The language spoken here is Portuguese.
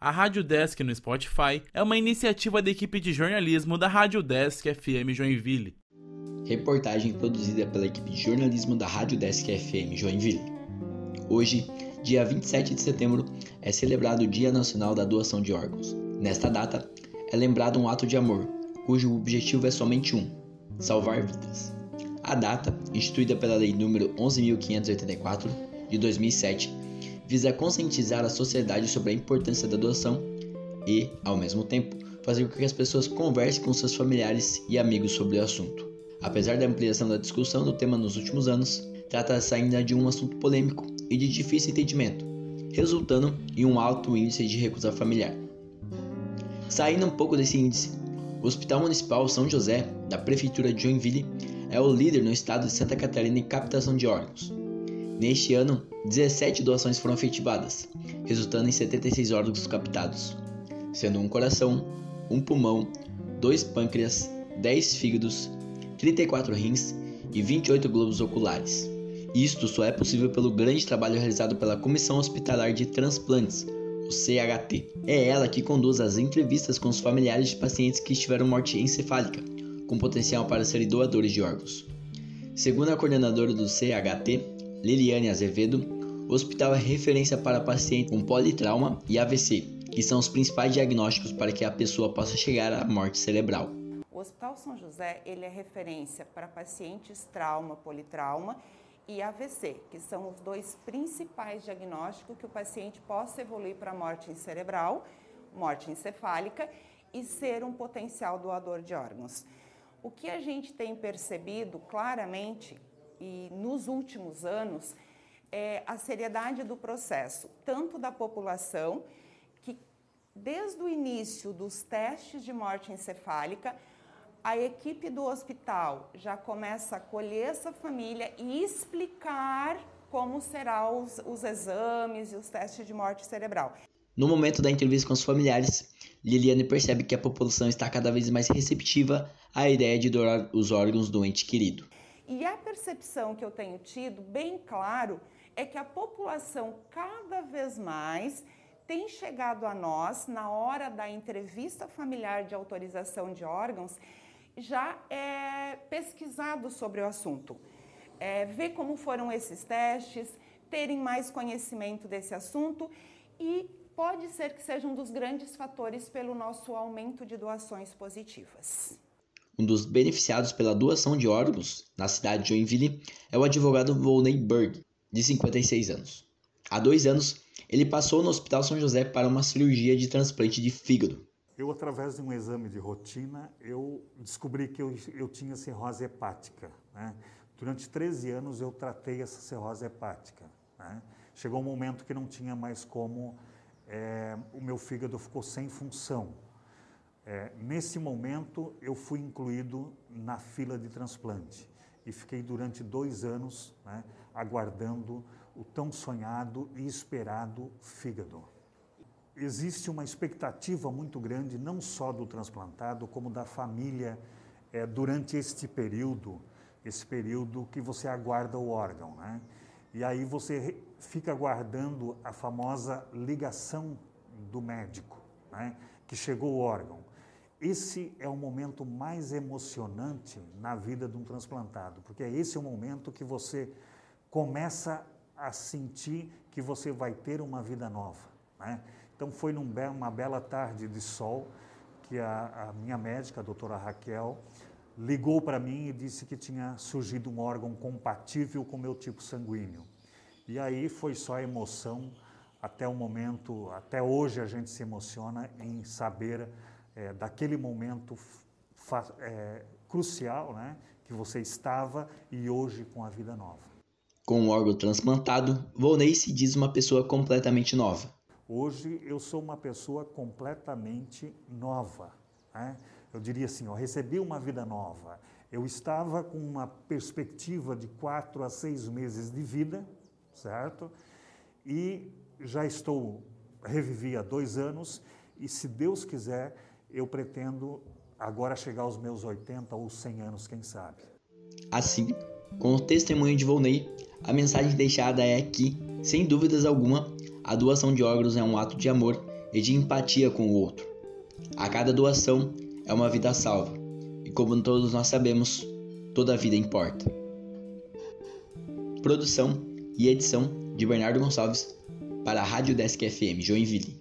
A Rádio Desk no Spotify é uma iniciativa da equipe de jornalismo da Rádio Desk FM Joinville. Reportagem produzida pela equipe de jornalismo da Rádio Desk FM Joinville. Hoje, dia 27 de setembro, é celebrado o Dia Nacional da Doação de Órgãos. Nesta data, é lembrado um ato de amor, cujo objetivo é somente um: salvar vidas. A data, instituída pela Lei nº 11.584 de 2007, visa conscientizar a sociedade sobre a importância da doação e, ao mesmo tempo, fazer com que as pessoas conversem com seus familiares e amigos sobre o assunto. Apesar da ampliação da discussão do tema nos últimos anos, trata-se ainda de um assunto polêmico e de difícil entendimento, resultando em um alto índice de recusa familiar. Saindo um pouco desse índice, o Hospital Municipal São José, da Prefeitura de Joinville, é o líder no estado de Santa Catarina em captação de órgãos. Neste ano, 17 doações foram efetivadas, resultando em 76 órgãos captados, sendo um coração, um pulmão, dois pâncreas, 10 fígados, 34 rins e 28 globos oculares. Isto só é possível pelo grande trabalho realizado pela Comissão Hospitalar de Transplantes, o CHT. É ela que conduz as entrevistas com os familiares de pacientes que tiveram morte encefálica, com potencial para serem doadores de órgãos. Segundo a coordenadora do CHT, Liliane Azevedo, o hospital é referência para pacientes com politrauma e AVC, que são os principais diagnósticos para que a pessoa possa chegar à morte cerebral. O Hospital São José ele é referência para pacientes trauma, politrauma e AVC, que são os dois principais diagnósticos que o paciente possa evoluir para morte cerebral, morte encefálica e ser um potencial doador de órgãos. O que a gente tem percebido claramente e nos últimos anos é a seriedade do processo, tanto da população, que desde o início dos testes de morte encefálica, a equipe do hospital já começa a acolher essa família e explicar como serão os, os exames e os testes de morte cerebral. No momento da entrevista com os familiares, Liliane percebe que a população está cada vez mais receptiva à ideia de doar os órgãos do ente querido. E a percepção que eu tenho tido, bem claro, é que a população cada vez mais tem chegado a nós na hora da entrevista familiar de autorização de órgãos, já é pesquisado sobre o assunto. É, ver como foram esses testes, terem mais conhecimento desse assunto e pode ser que seja um dos grandes fatores pelo nosso aumento de doações positivas. Um dos beneficiados pela doação de órgãos na cidade de Joinville é o advogado Volney Berg, de 56 anos. Há dois anos, ele passou no Hospital São José para uma cirurgia de transplante de fígado. Eu, através de um exame de rotina, eu descobri que eu, eu tinha cirrose hepática. Né? Durante 13 anos eu tratei essa cirrose hepática. Né? Chegou um momento que não tinha mais como, é, o meu fígado ficou sem função. É, nesse momento, eu fui incluído na fila de transplante e fiquei durante dois anos né, aguardando o tão sonhado e esperado fígado. Existe uma expectativa muito grande, não só do transplantado, como da família, é, durante este período, esse período que você aguarda o órgão. Né? E aí você fica aguardando a famosa ligação do médico, né? que chegou o órgão. Esse é o momento mais emocionante na vida de um transplantado, porque é esse o momento que você começa a sentir que você vai ter uma vida nova. Né? Então foi numa bela tarde de sol que a, a minha médica, a doutora Raquel, ligou para mim e disse que tinha surgido um órgão compatível com o meu tipo sanguíneo. E aí foi só emoção até o momento, até hoje a gente se emociona em saber é, daquele momento é, crucial né, que você estava e hoje com a vida nova. Com o órgão transplantado, Volney se diz uma pessoa completamente nova. Hoje eu sou uma pessoa completamente nova. Né? Eu diria assim, eu recebi uma vida nova. Eu estava com uma perspectiva de quatro a seis meses de vida, certo? E já estou, revivi há dois anos, e se Deus quiser, eu pretendo agora chegar aos meus 80 ou 100 anos, quem sabe. Assim, com o testemunho de Volney, a mensagem deixada é que, sem dúvidas alguma, a doação de órgãos é um ato de amor e de empatia com o outro. A cada doação é uma vida salva, e como todos nós sabemos, toda vida importa. Produção e edição de Bernardo Gonçalves para a Rádio Desk FM Joinville.